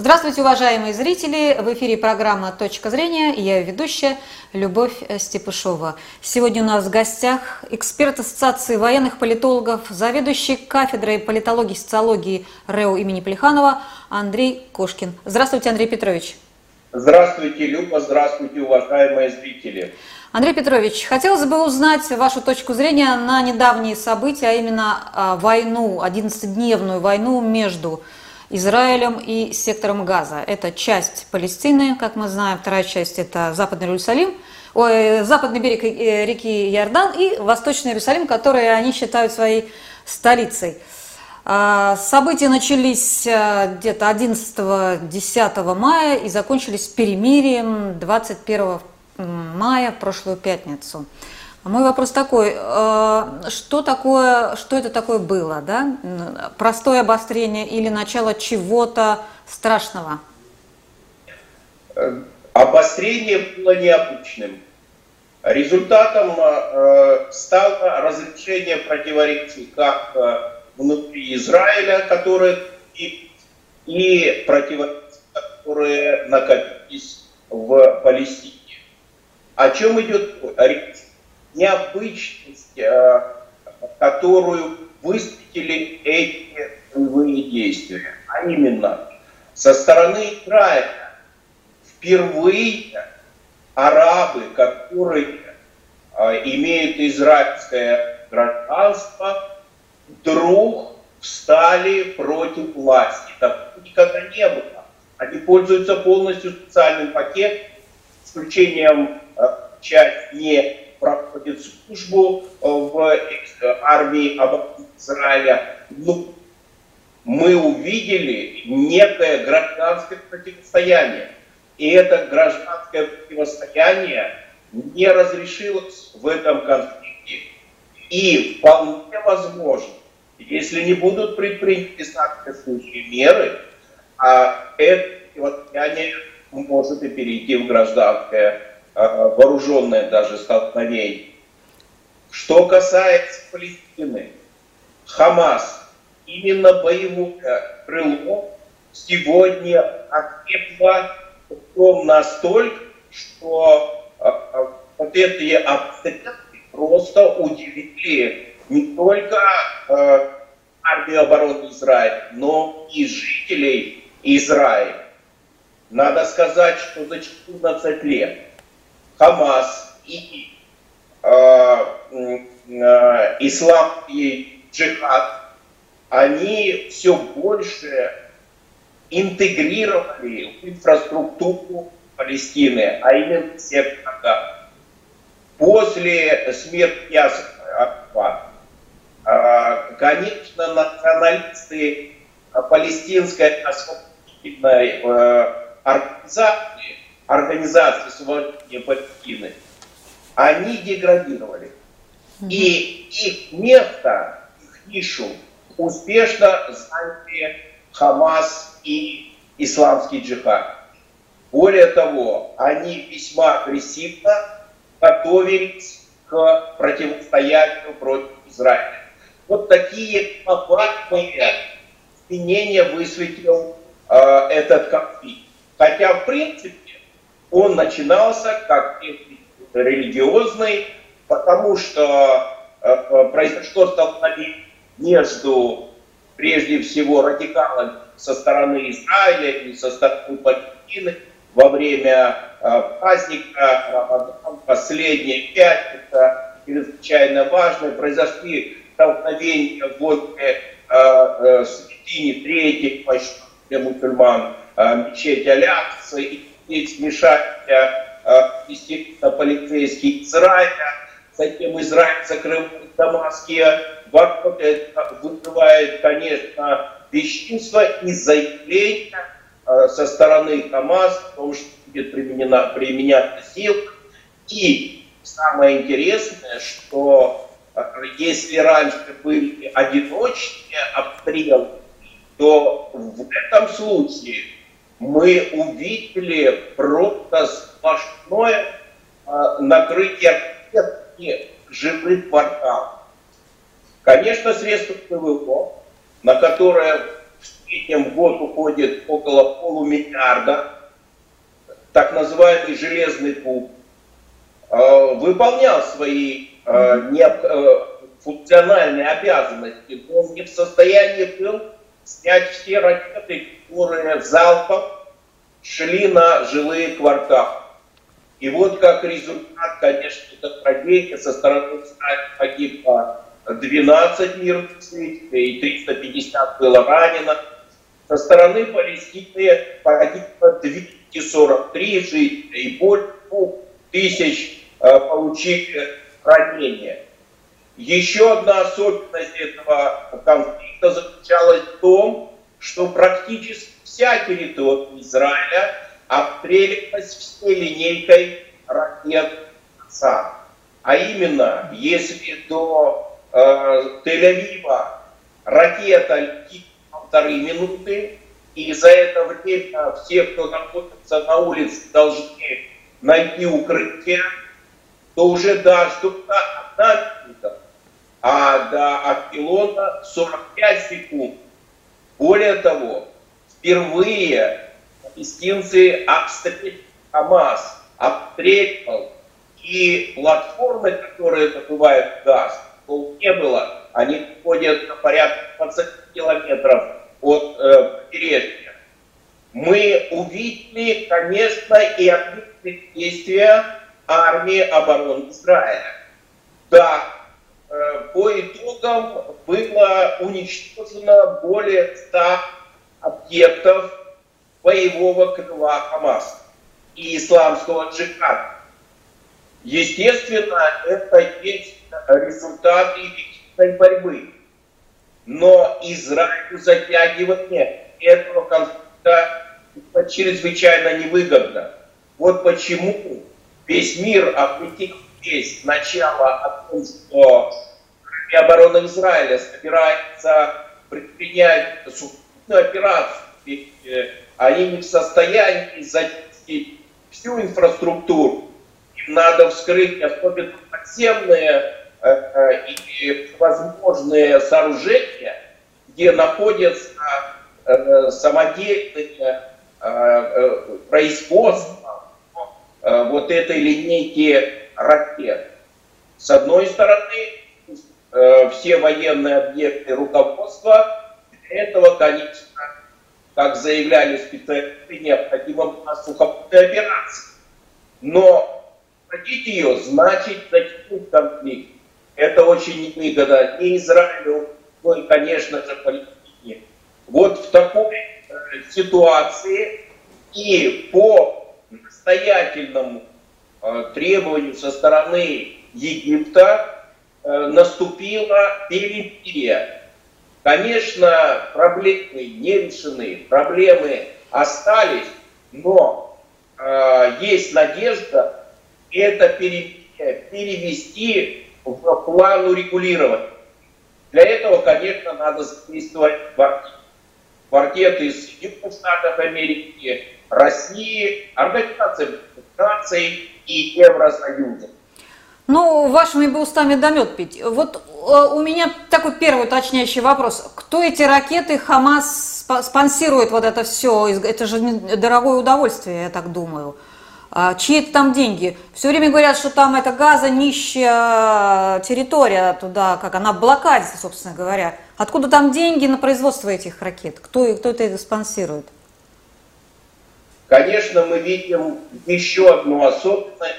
Здравствуйте, уважаемые зрители! В эфире программа «Точка зрения» и я ведущая Любовь Степышова. Сегодня у нас в гостях эксперт Ассоциации военных политологов, заведующий кафедрой политологии и социологии РЭО имени Плеханова Андрей Кошкин. Здравствуйте, Андрей Петрович! Здравствуйте, Люба! Здравствуйте, уважаемые зрители! Андрей Петрович, хотелось бы узнать вашу точку зрения на недавние события, а именно а, войну, 11-дневную войну между Израилем и сектором Газа. Это часть Палестины, как мы знаем, вторая часть это Западный Иерусалим, ой, западный берег э, реки Иордан и Восточный Иерусалим, которые они считают своей столицей. А, события начались э, где-то 11-10 мая и закончились перемирием 21 мая, прошлую пятницу. А мой вопрос такой, э, что такое, что это такое было, да? Простое обострение или начало чего-то страшного? Э, обострение было необычным. Результатом э, стало разрешение противоречий как внутри Израиля, которые и, и противоречия, которые накопились в Палестине. О чем идет речь? Необычность, э, которую высветили эти боевые действия. А именно, со стороны Израиля впервые арабы, которые э, имеют израильское гражданство, вдруг встали против власти. Так никогда не было. Они пользуются полностью специальным пакетом, исключением э, часть не проходит службу э, в э, армии Израиля. Ну, мы увидели некое гражданское противостояние. И это гражданское противостояние не разрешилось в этом конфликте. И вполне возможно, если не будут предприняты соответствующие меры, а это противостояние может и перейти в гражданское вооруженное даже столкновение. Что касается Палестины, Хамас, именно боевое крыло сегодня окрепло том настолько, что а, а, вот эти обстрелы просто удивили не только армию обороны Израиля, но и жителей Израиля. Надо сказать, что за 14 лет Хамас и э, э, исламский джихад, они все больше интегрировали в инфраструктуру Палестины, а именно сектор Газа. После смерти Ясова, э, конечно, националисты палестинской освободительной э, организации организации освобождения Палестины, они деградировали. И их место, их нишу успешно заняли Хамас и исламский джихад. Более того, они весьма агрессивно готовились к противостоянию против Израиля. Вот такие глобальные изменения высветил э, этот конфликт. Хотя, в принципе, он начинался как религиозный, потому что э, э, произошло столкновение между, прежде всего, радикалами со стороны Израиля и со стороны Палестины во время э, праздника Рамадан, последняя пятница, чрезвычайно важная, произошли столкновения возле святыни третьей мусульман, мечеть Алякса и здесь вмешательство, естественно, полицейский Израиля, затем Израиль закрывает Дамасские ворота, это вызывает, конечно, бесчинство и заявление э, со стороны Хамас о том, что будет применена, применяться сил. И самое интересное, что э, если раньше были одиночные обстрелы, то в этом случае мы увидели просто сплошное э, накрытие живых порталов. Конечно, средства ПВО, на которое среднем в год уходит около полумиллиарда, так называемый железный куб, э, выполнял свои э, функциональные обязанности, но он не в состоянии был снять все ракеты, которые залпом шли на жилые кварталы. И вот как результат, конечно, это трагедия. Со стороны Израиля погибло 12 мирных жителей, и 350 было ранено. Со стороны Палестины погибло 243 жителя, и более тысяч э, получили ранения. Еще одна особенность этого конфликта заключалась в том, что практически вся территория Израиля обстреливалась всей линейкой ракет САД. А именно, если до э, Тель-Авива ракета летит полторы минуты, и за это время все, кто находится на улице, должны найти укрытие, то уже даже одна а до Акпилона 45 секунд. Более того, впервые палестинцы обстреливали Хамас, обстреливал и платформы, которые добывают газ, не было. Они ходят на порядка 20 километров от э. Мы увидели, конечно, и ответные действия армии обороны Израиля. Да, по итогам было уничтожено более 100 объектов боевого крыла Хамаса и исламского джихада. Естественно, это есть результаты эффективной борьбы. Но Израилю затягивание этого конфликта чрезвычайно невыгодно. Вот почему весь мир обратил весь начало о том, что оборона Израиля собирается предпринять сухопутную операцию, э, они не в состоянии защитить всю инфраструктуру. Им надо вскрыть особенно подземные э, э, и возможные сооружения, где находятся самодельные производства вот этой линейки ракет. С одной стороны, все военные объекты руководства этого, конечно, как заявляли специалисты, необходима была сухопутная операция. Но хотите ее, значит затянуть конфликт. Это очень невыгодно ни Израилю, ну и, конечно же, Палестине. Вот в такой э, ситуации и по настоятельному э, требованию со стороны Египта э, наступила перемирие Конечно, проблемы не решены, проблемы остались, но э, есть надежда это перевести в план урегулирования. Для этого, конечно, надо задействовать квартет. Из Соединенных Штатов Америки, России, Организации Наций и Евросоюза. Ну, вашими бы устами да пить. Вот э, у меня такой первый уточняющий вопрос. Кто эти ракеты Хамас спонсирует вот это все? Это же дорогое удовольствие, я так думаю. А чьи это там деньги? Все время говорят, что там это газа нищая территория туда, как она в блокаде, собственно говоря. Откуда там деньги на производство этих ракет? Кто, кто это спонсирует? Конечно, мы видим еще одну особенность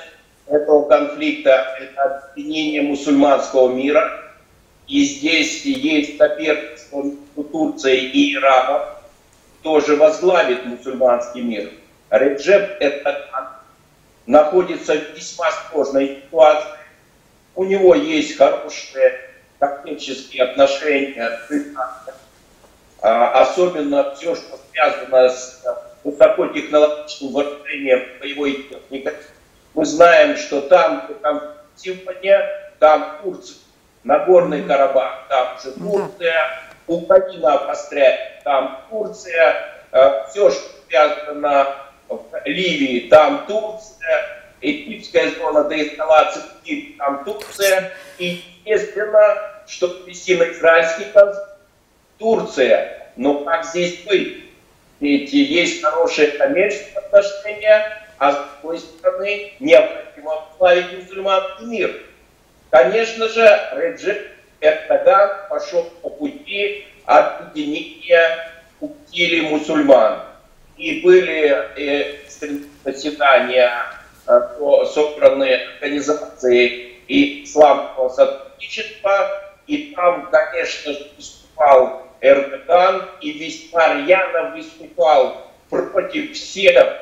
этого конфликта – это объединение мусульманского мира. И здесь есть соперничество между Турцией и Ираном, тоже возглавит мусульманский мир. Реджеп Эрдоган находится в весьма сложной ситуации. У него есть хорошие тактические отношения. А, особенно все, что связано с высокотехнологичным вооружением боевой техники. Мы знаем, что там, там сегодня, там Турция, Нагорный Карабах, там же Турция, Украина обостряет, там Турция, э, все, что связано в Ливии, там Турция, Египетская зона деэскалации, там Турция, и естественно, что вести на израильский конфликт, Турция. Но как здесь быть? Ведь есть хорошие коммерческие отношения, а с другой стороны необходимо славить мусульманский мир. Конечно же, Реджеп Эрдоган пошел по пути объединения утили мусульман. И были э, заседания э, собранные организации и исламского сотрудничества, и там, конечно, выступал Эрдоган и весьма рьяно выступал против всех,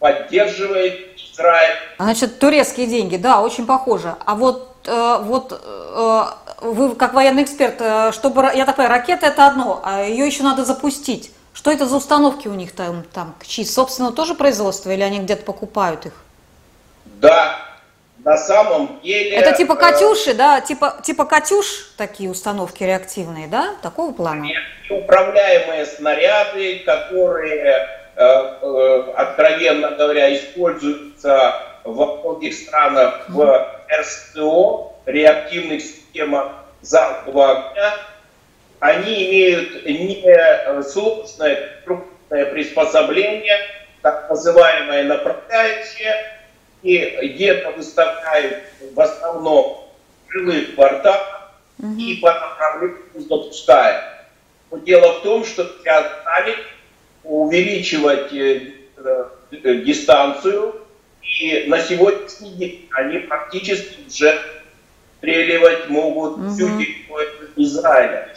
поддерживает Израиль. Значит, турецкие деньги, да, очень похоже. А вот, э, вот э, вы как военный эксперт, э, чтобы, я так понимаю, ракета это одно, а ее еще надо запустить. Что это за установки у них там, там чьи? Собственно, тоже производство или они где-то покупают их? Да, на самом деле... Это типа э, Катюши, э, да? Типа, типа Катюш такие установки реактивные, да? Такого плана? Управляемые снаряды, которые, э, э, откровенно говоря, используются во многих странах в РСТО, реактивных системах залпового огня, они имеют не э, сложное приспособление, так называемое направляющее, и где-то выставляют в основном в жилых кварталах угу. и по направлению запускают. Но дело в том, что заставить увеличивать э, э, дистанцию, и на сегодняшний день они практически уже стреливать могут угу. всю территорию Израиля.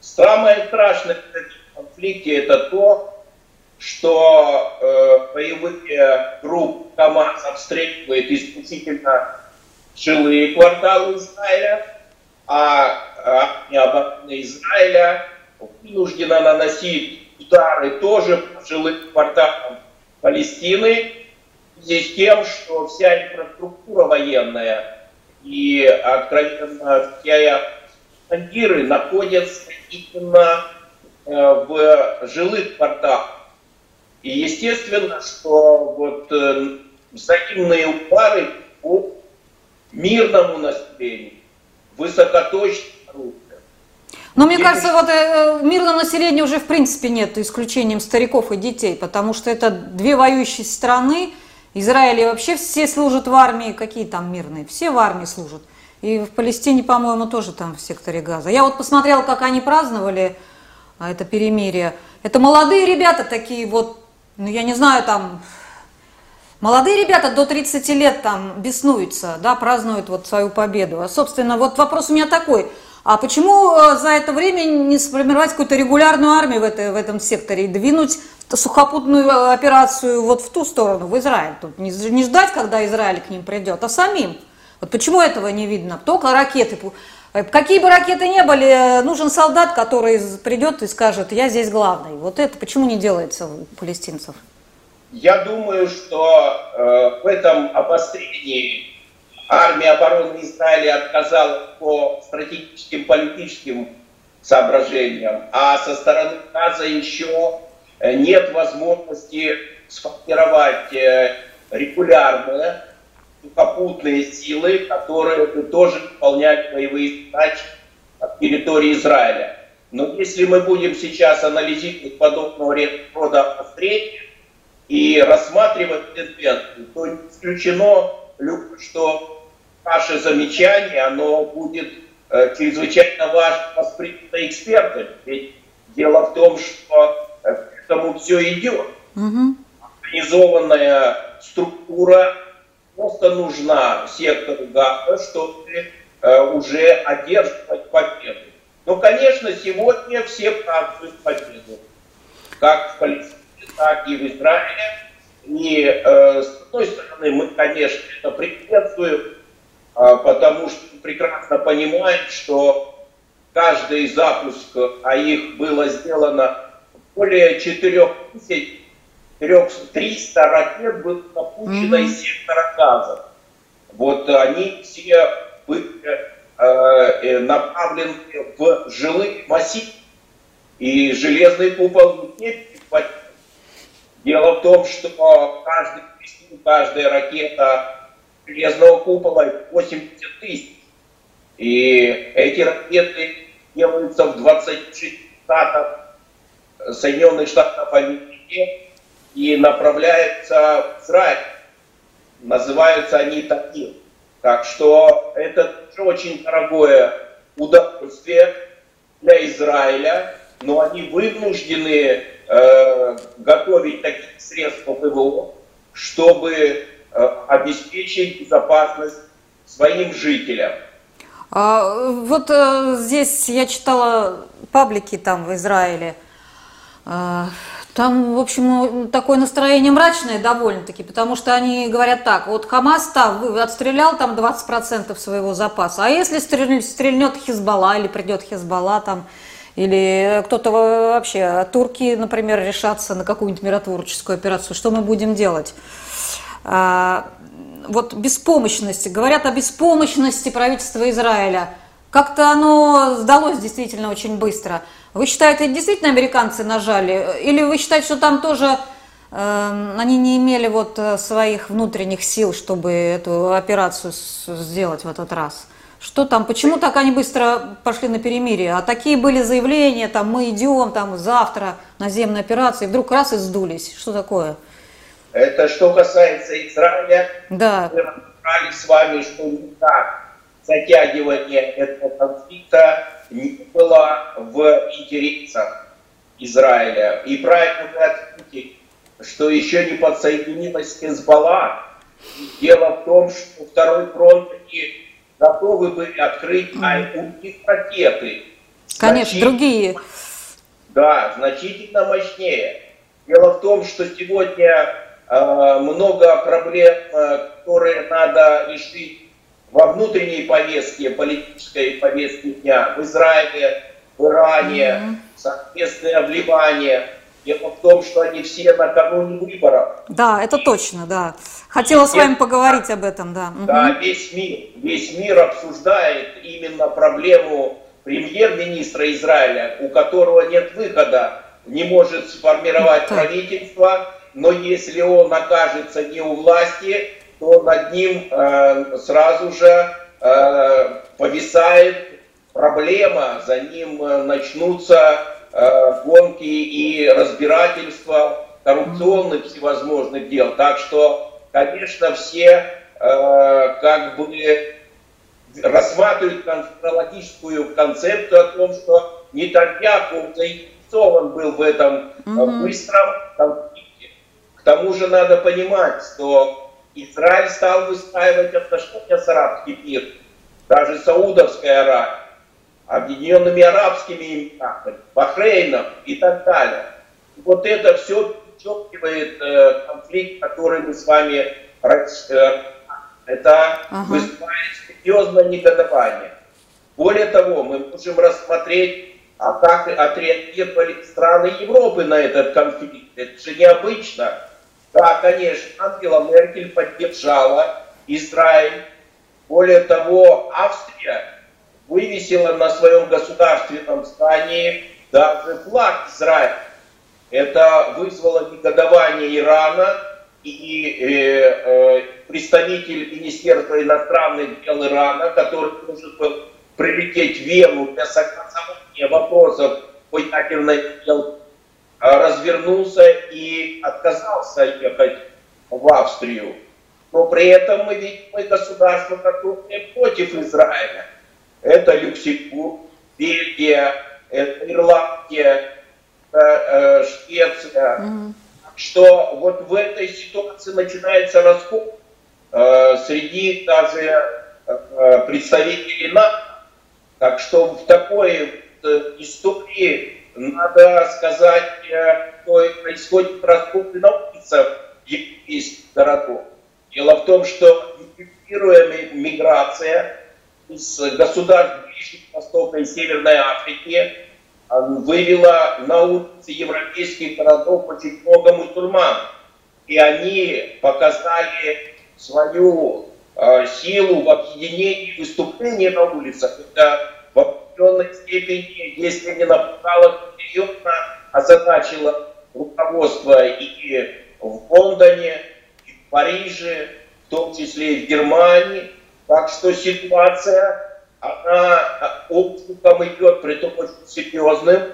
Самое страшное в этом конфликте это то, что э, боевые группы КАМАЗ обстреливают исключительно жилые кварталы Израиля, а армия обороны Израиля вынуждена наносить удары тоже по жилым кварталам Палестины, с тем, что вся инфраструктура военная и откровенно все командиры находятся именно э, в жилых кварталах. И естественно, что вот э, взаимные удары по мирному населению, высокоточным оружием. Но мне кажется, вот э, мирного населения уже в принципе нет, исключением стариков и детей, потому что это две воюющие страны. Израиле вообще все служат в армии, какие там мирные, все в армии служат. И в Палестине, по-моему, тоже там в секторе Газа. Я вот посмотрела, как они праздновали а, это перемирие. Это молодые ребята такие вот ну я не знаю, там, молодые ребята до 30 лет там беснуются, да, празднуют вот свою победу. А, собственно, вот вопрос у меня такой, а почему э, за это время не сформировать какую-то регулярную армию в, этой, в этом секторе и двинуть сухопутную э, операцию вот в ту сторону, в Израиль? Тут не, не ждать, когда Израиль к ним придет, а самим. Вот почему этого не видно? Только ракеты. Э, какие бы ракеты ни были, нужен солдат, который придет и скажет, я здесь главный. Вот это почему не делается у палестинцев? Я думаю, что э, в этом обострении армия обороны Израиля отказала по стратегическим политическим соображениям, а со стороны Газа еще э, нет возможности сформировать э, регулярное сухопутные силы, которые тоже выполняли боевые задачи на территории Израиля. Но если мы будем сейчас анализировать подобного рода обострения и рассматривать тенденцию, то исключено, что наше замечание, оно будет э, чрезвычайно важно воспринято экспертами. Ведь дело в том, что э, к этому все идет. Угу. Организованная структура просто нужна сектору ГАПа, чтобы э, уже одерживать победу. Но, конечно, сегодня все празднуют победу. Как в Палестине, так и в Израиле. И э, с одной стороны, мы, конечно, это приветствуем, э, потому что прекрасно понимаем, что каждый запуск, а их было сделано более 4 тысяч, 300 ракет было запущено mm-hmm. из сектора газа. Вот они все были э, э, направлены в жилые массивы. И железный купол не Дело в том, что каждый, каждая ракета железного купола 80 тысяч. И эти ракеты делаются в 26 штатах Соединенных Штатов Америки и направляются в Израиль. Называются они таким. Так что это очень дорогое удовольствие для Израиля, но они вынуждены э, готовить такие средства ПВО, чтобы э, обеспечить безопасность своим жителям. А, вот э, здесь я читала паблики там в Израиле. Э, там, в общем, ну, такое настроение мрачное довольно-таки, потому что они говорят так, вот Хамас там отстрелял там 20% своего запаса, а если стрельнет Хизбалла или придет Хизбалла там, или кто-то вообще, турки, например, решатся на какую-нибудь миротворческую операцию, что мы будем делать? А, вот беспомощности, говорят о беспомощности правительства Израиля. Как-то оно сдалось действительно очень быстро. Вы считаете, действительно американцы нажали? Или вы считаете, что там тоже э, они не имели вот э, своих внутренних сил, чтобы эту операцию сделать в этот раз? Что там, почему так они быстро пошли на перемирие? А такие были заявления, там мы идем, там завтра наземной операции, вдруг раз и сдулись. Что такое? Это что касается Израиля. Да. Мы разобрались с вами, что никак затягивание этого конфликта не было в интересах Израиля. И правильно вы отметили, что еще не подсоединилась Хезбалла. Дело в том, что второй фронт они готовы были открыть, а у них ракеты. Конечно, другие. Да, значительно мощнее. Дело в том, что сегодня Э, много проблем, э, которые надо решить во внутренней повестке, политической повестке дня в Израиле, в Иране, mm-hmm. соответственно, в Ливане. Дело в том, что они все накануне выборов. Да, это точно, да. Хотела с вами поговорить об этом, да. Да, весь мир, весь мир обсуждает именно проблему премьер-министра Израиля, у которого нет выхода, не может сформировать правительство, но если он окажется не у власти, то над ним э, сразу же э, повисает проблема, за ним э, начнутся э, гонки и разбирательства коррупционных всевозможных дел. Так что, конечно, все э, как бы рассматривают конспирологическую концепцию о том, что Нетаньяху заинтересован был в этом mm-hmm. быстром к тому же надо понимать, что Израиль стал выстраивать отношения с арабским миром, даже Саудовская Аравия, Объединенными Арабскими Эмиратами, Бахрейном и так далее. вот это все подчеркивает э, конфликт, который мы с вами э, это ага. вызывает серьезное негодование. Более того, мы можем рассмотреть, а как отреагировали страны Европы на этот конфликт. Это же необычно. Да, конечно, Ангела Меркель поддержала Израиль. Более того, Австрия вывесила на своем государственном здании даже флаг Израиля. Это вызвало негодование Ирана, и э, э, представитель Министерства иностранных дел Ирана, который должен был прилететь в Вену для согласования вопросов по ядерной сделке, развернулся и отказался ехать в Австрию. Но при этом мы видим и государства, которые против Израиля. Это Люксембург, Бельгия, это Ирландия, это, э, Швеция. Mm-hmm. Что вот в этой ситуации начинается раскол э, среди даже э, представителей НАТО. Так что в такой э, истории надо сказать, что происходит раскоп на улицах европейских городов. Дело в том, что инфектируемая миграция из государств Ближнего Востока и Северной Африки а, вывела на улицы европейских городов очень много мусульман. И они показали свою э, силу в объединении выступлений на улицах. Это определенной степени, если не напугала, серьезно озадачила руководство и в Лондоне, и в Париже, в том числе и в Германии. Так что ситуация, она обступом идет, при том очень серьезным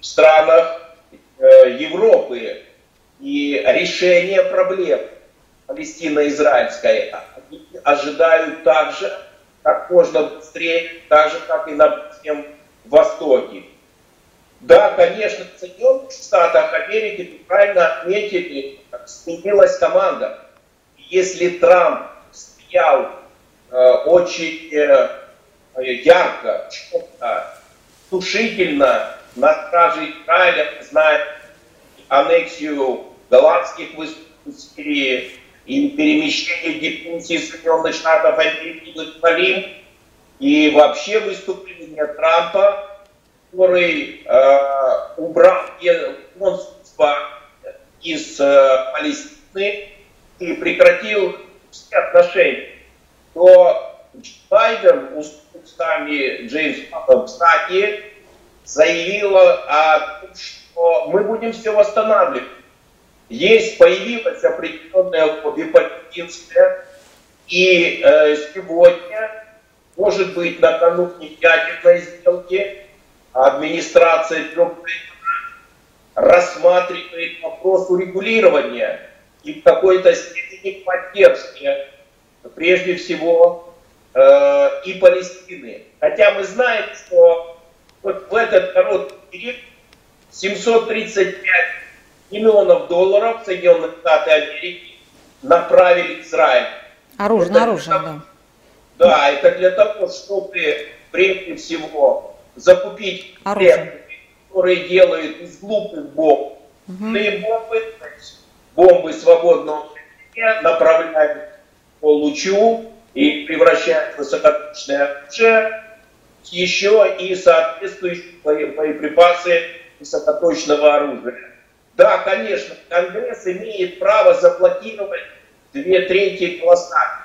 в странах э, Европы и решение проблем палестино-израильской ожидают так же, как можно быстрее, так же, как и на Ближнем Востоке. Да, конечно, в Соединенных Штатах Америки, правильно отметили, сменилась команда. Если Трамп стоял э, очень э, ярко, четко, тушительно на страже Израиля, зная аннексию голландских выступлений и перемещение дипмиссии Соединенных Штатов Америки в Иерусалим, и вообще выступление Трампа, который э, убрал консульство из э, Палестины и прекратил все отношения, то Байден устами Джеймса кстати, заявила о том, что мы будем все восстанавливать. Есть, появилась определенная лобби и э, сегодня, может быть, накануне ядерной сделки, администрация Джо рассматривает вопрос урегулирования и в какой-то степени поддержки, прежде всего, э, и Палестины. Хотя мы знаем, что вот в этот короткий период 735 миллионов долларов Соединенных Штаты Америки направили Израиль. Оружие, на оружие, да. Да, это для того, чтобы прежде всего закупить оружие, которые делают из глупых бомб угу. бомбы, бомбы свободного направляют по лучу и превращают в высокоточное оружие, еще и соответствующие боеприпасы высокоточного оружия. Да, конечно, Конгресс имеет право заблокировать две трети голоса.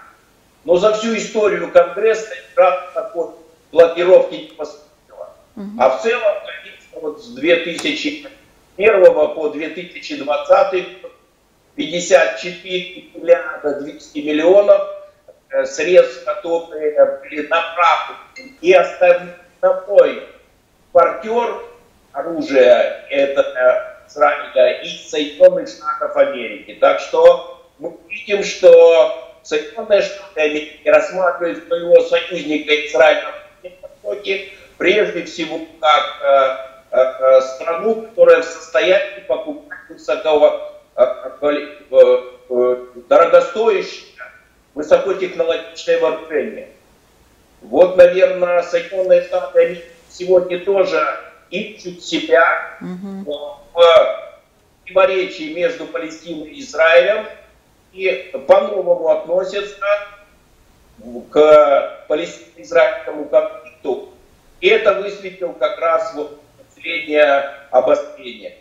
Но за всю историю Конгресса ни такой блокировки не поступило. Угу. А в целом, конечно, вот с 2001 по 2020 54 миллиарда 200 миллионов э, средств, которые были направлены и основной партнер оружия, это Израиля и Соединенных Штатов Америки. Так что мы видим, что Соединенные Штаты Америки рассматривают своего союзника Израиля в Востоке прежде всего как э, э, э, страну, которая в состоянии покупать высокого, э, э, э, дорогостоящее, высокотехнологичное вооружение. Вот, наверное, Соединенные Штаты Америки сегодня тоже ищут себя угу. в противоречии между Палестиной и Израилем и по-новому относятся к палестино-израильскому конфликту. И это высветил как раз вот среднее обострение.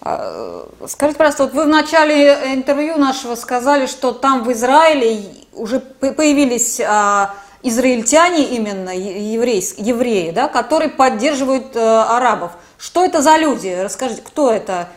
А, скажите, пожалуйста, вот вы в начале интервью нашего сказали, что там в Израиле уже появились а, израильтяне именно, еврейс, евреи, да, которые поддерживают э, арабов. Что это за люди? Расскажите, кто это?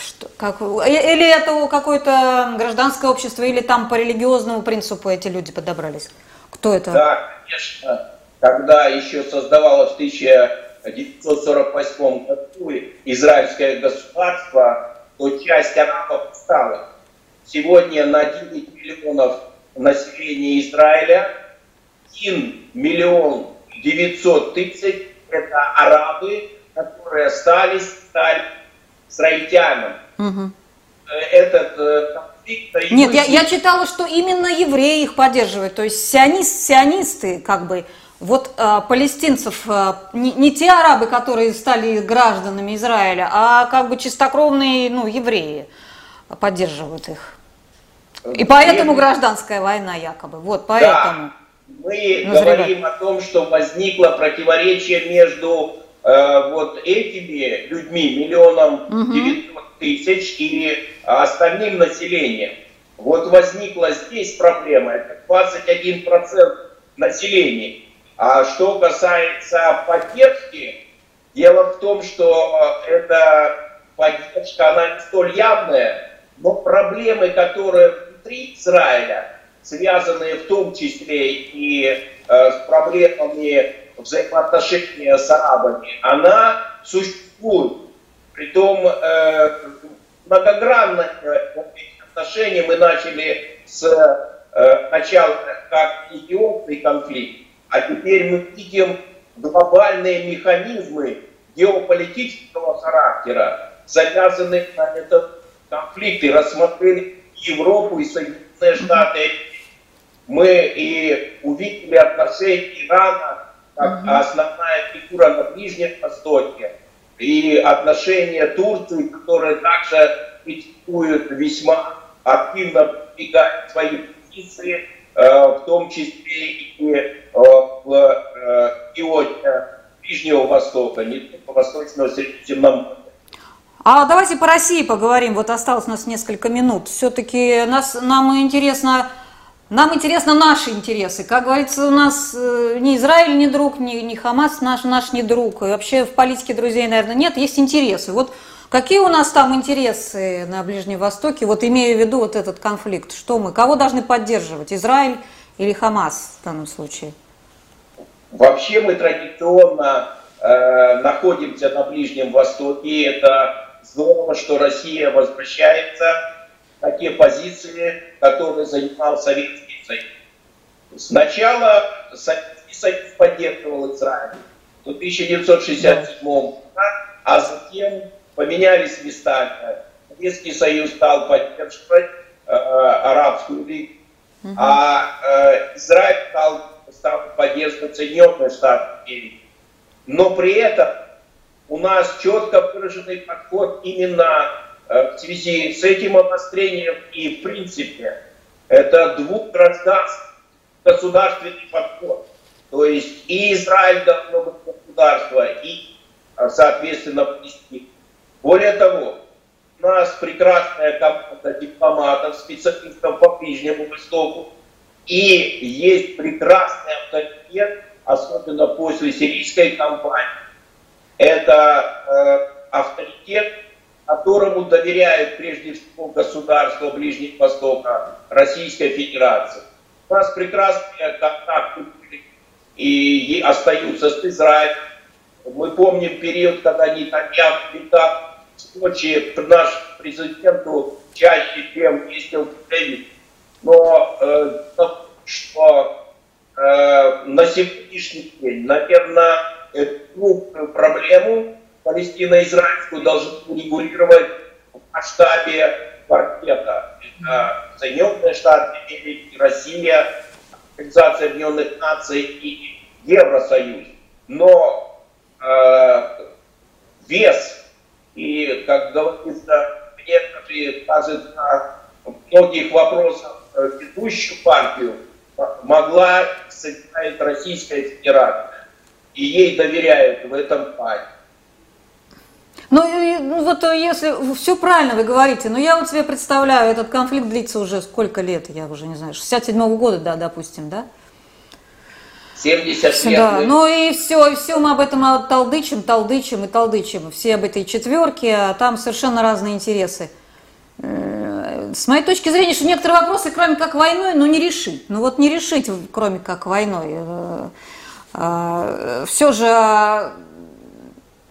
Что, как, или это какое-то гражданское общество, или там по религиозному принципу эти люди подобрались? Кто это? Да, конечно. Когда еще создавалось в 1948 году израильское государство, то часть арабов стала. Сегодня на 9 миллионов населения Израиля 1 миллион 900 тысяч – это арабы, которые остались, стали израильтянами. Угу. Этот э, конфликт... Нет, я, я читала, что именно евреи их поддерживают, то есть сионист, сионисты как бы вот э, палестинцев, э, не, не те арабы, которые стали гражданами Израиля, а как бы чистокровные ну, евреи поддерживают их. И поэтому гражданская война якобы. Вот поэтому. Да мы ну, говорим о том, что возникло противоречие между э, вот этими людьми, миллионом угу. 900 тысяч и остальным населением. Вот возникла здесь проблема, это 21% населения. А что касается поддержки, дело в том, что эта поддержка, она не столь явная, но проблемы, которые внутри Израиля, связанные в том числе и э, с проблемами взаимоотношения с арабами, она существует. Притом э, многогранное отношения мы начали с э, начала как регионный конфликт, а теперь мы видим глобальные механизмы геополитического характера, завязанные на этот конфликт, и рассмотрели Европу и Соединенные Штаты. Мы и увидели отношения Ирана как основная фигура на Ближнем Востоке, и отношения Турции, которые также критикуют весьма активно продвигают свои позиции, э, в том числе и э, в регионе э, Ближнего Востока, не только Восточного Средиземноморья. А давайте по России поговорим. Вот осталось у нас несколько минут. Все-таки нас, нам интересно, нам интересно наши интересы. Как говорится, у нас ни Израиль не друг, ни, ни Хамас наш, наш не друг. И вообще в политике друзей, наверное, нет. Есть интересы. Вот Какие у нас там интересы на Ближнем Востоке, вот имея в виду вот этот конфликт? Что мы, кого должны поддерживать, Израиль или Хамас в данном случае? Вообще мы традиционно э, находимся на Ближнем Востоке. Это здорово, что Россия возвращается те позиции, которые занимал Советский Союз. Сначала Советский Союз поддерживал Израиль в 1967 году, а затем поменялись местами. Советский Союз стал поддерживать э, арабскую лигу, угу. а э, Израиль стал, стал поддерживать Соединенные Штаты Америки. Но при этом у нас четко выраженный подход именно в связи с этим обострением и в принципе это двухгражданский государственный подход. То есть и Израиль должно быть государство, и, э, соответственно, Палестина. Более того, у нас прекрасная команда дипломатов, специалистов по Ближнему Востоку, и есть прекрасный авторитет, особенно после сирийской кампании. Это э, авторитет, которому доверяют прежде всего государства Ближнего Востока, Российской Федерации. У нас прекрасные контакты и остаются с Израилем. Мы помним период, когда Нетаньяху летал Сочи наш президенту чаще, чем ездил в Киеве. Но э, что э, на сегодняшний день, наверное, эту проблему Палестино-Израильскую должны регулировать в масштабе квартета. Это Соединенные Штаты Америки, Россия, Организация Объединенных Наций и Евросоюз. Но э, вес и, как говорится, некоторые на многих вопросах э, ведущую партию могла создать Российская Федерация. И ей доверяют в этом плане. Ну, ну вот э, если все правильно вы говорите, но я вот себе представляю, этот конфликт длится уже сколько лет, я уже не знаю, 67 -го года, да, допустим, да? 70 лет. Да, ну и все, и все мы об этом толдычим, толдычим и толдычим. Все об этой четверке, а там совершенно разные интересы. Э, с моей точки зрения, что некоторые вопросы, кроме как войной, ну не решить. Ну вот не решить, кроме как войной. Э, э, все же,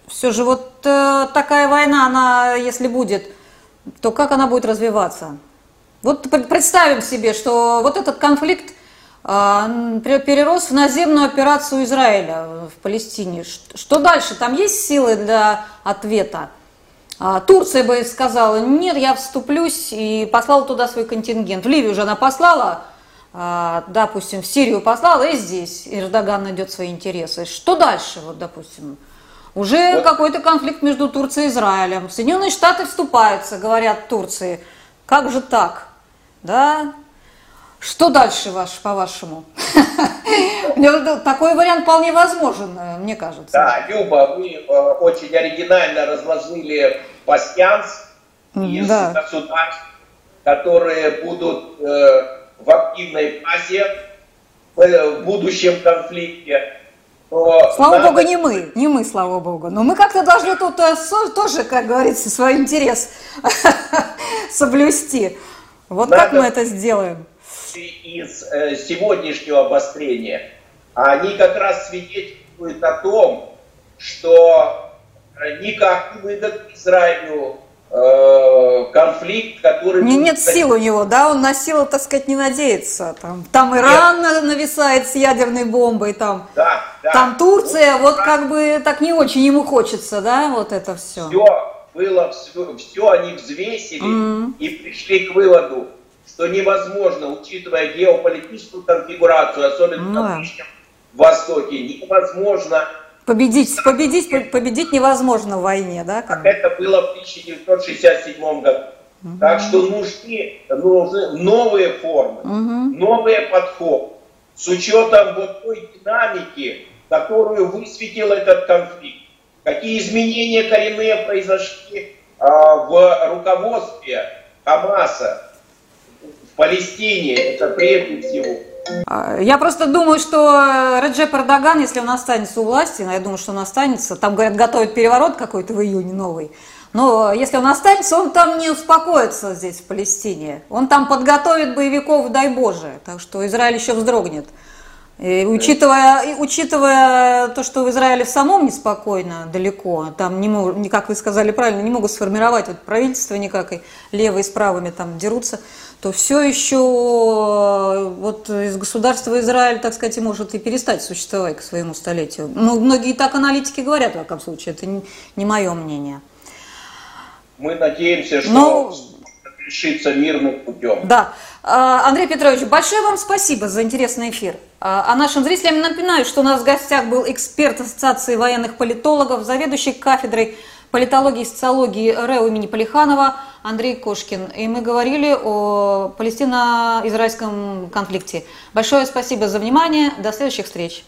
все же вот такая война, она, если будет, то как она будет развиваться? Вот представим себе, что вот этот конфликт а, перерос в наземную операцию Израиля в Палестине. Что дальше? Там есть силы для ответа? А, Турция бы сказала, нет, я вступлюсь и послала туда свой контингент. В Ливию уже она послала, а, допустим, в Сирию послала, и здесь Эрдоган найдет свои интересы. Что дальше, вот, допустим? Уже вот. какой-то конфликт между Турцией и Израилем. Соединенные Штаты вступаются, говорят Турции. Как же так? Да, что дальше, ваш, по-вашему? Такой вариант вполне возможен, э, мне кажется. Да, Люба, вы э, очень оригинально разложили пасьянс из да. государств, которые будут э, в активной фазе в будущем конфликте. Но слава надо... богу, не мы, не мы, слава богу. Но мы как-то должны тут тоже, как говорится, свой интерес соблюсти. Вот надо... как мы это сделаем? из э, сегодняшнего обострения, они как раз свидетельствуют о том, что никак не выдаст Израилю э, конфликт, который... Не, нет сил у него, да, он на силу, так сказать, не надеется. Там, там Иран нет. нависает с ядерной бомбой, там, да, да. там Турция, вот да. как бы так не очень ему хочется, да, вот это все. Все было, все, все они взвесили mm-hmm. и пришли к выводу, что невозможно, учитывая геополитическую конфигурацию, особенно mm-hmm. на Ближнем Востоке, невозможно Победить, победить, победить невозможно в войне, да? Как это было в 1967 году. Угу. Так что нужны, нужны новые формы, угу. новые подходы с учетом вот той динамики, которую высветил этот конфликт. Какие изменения коренные произошли а, в руководстве Хамаса в Палестине, это прежде всего. А, я просто думаю, что Реджеп Эрдоган, если он останется у власти, я думаю, что он останется, там, говорят, готовят переворот какой-то в июне новый, но если он останется, он там не успокоится здесь, в Палестине. Он там подготовит боевиков, дай Боже. Так что Израиль еще вздрогнет. И учитывая, и учитывая то, что в Израиле в самом неспокойно, далеко, там, не могут, как вы сказали правильно, не могут сформировать вот правительство никак, и левые с правыми там дерутся, то все еще вот из государства Израиль, так сказать, может и перестать существовать к своему столетию. Ну, многие так аналитики говорят, в таком случае, это не, не мое мнение. Мы надеемся, что Но... решится мирным путем. Да. А, Андрей Петрович, большое вам спасибо за интересный эфир. А, а нашим зрителям напоминаю, что у нас в гостях был эксперт Ассоциации военных политологов, заведующий кафедрой политологии и социологии РЭУ имени Полиханова Андрей Кошкин. И мы говорили о палестино-израильском конфликте. Большое спасибо за внимание. До следующих встреч.